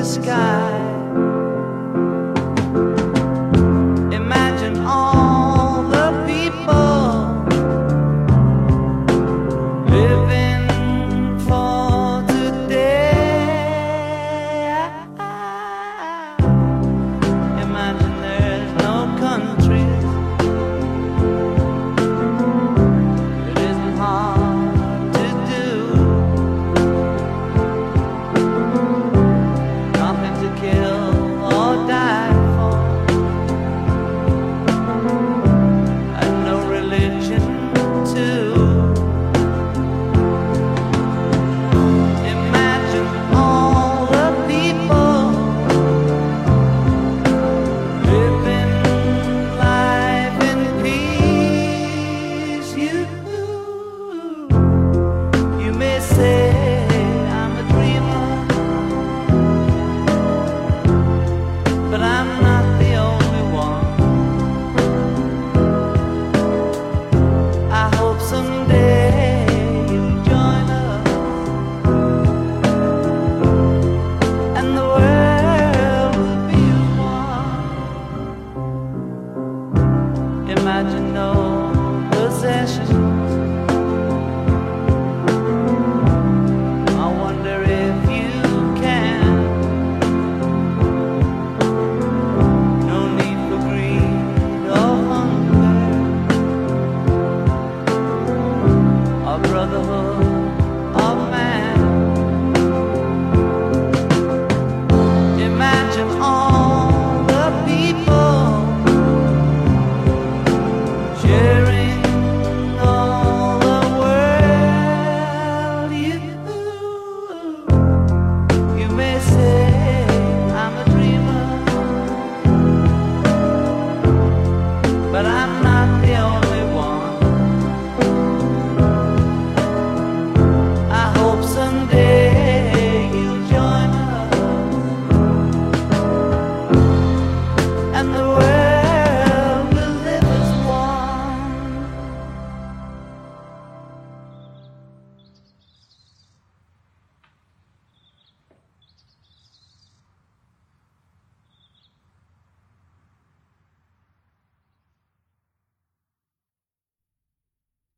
Sky. to know.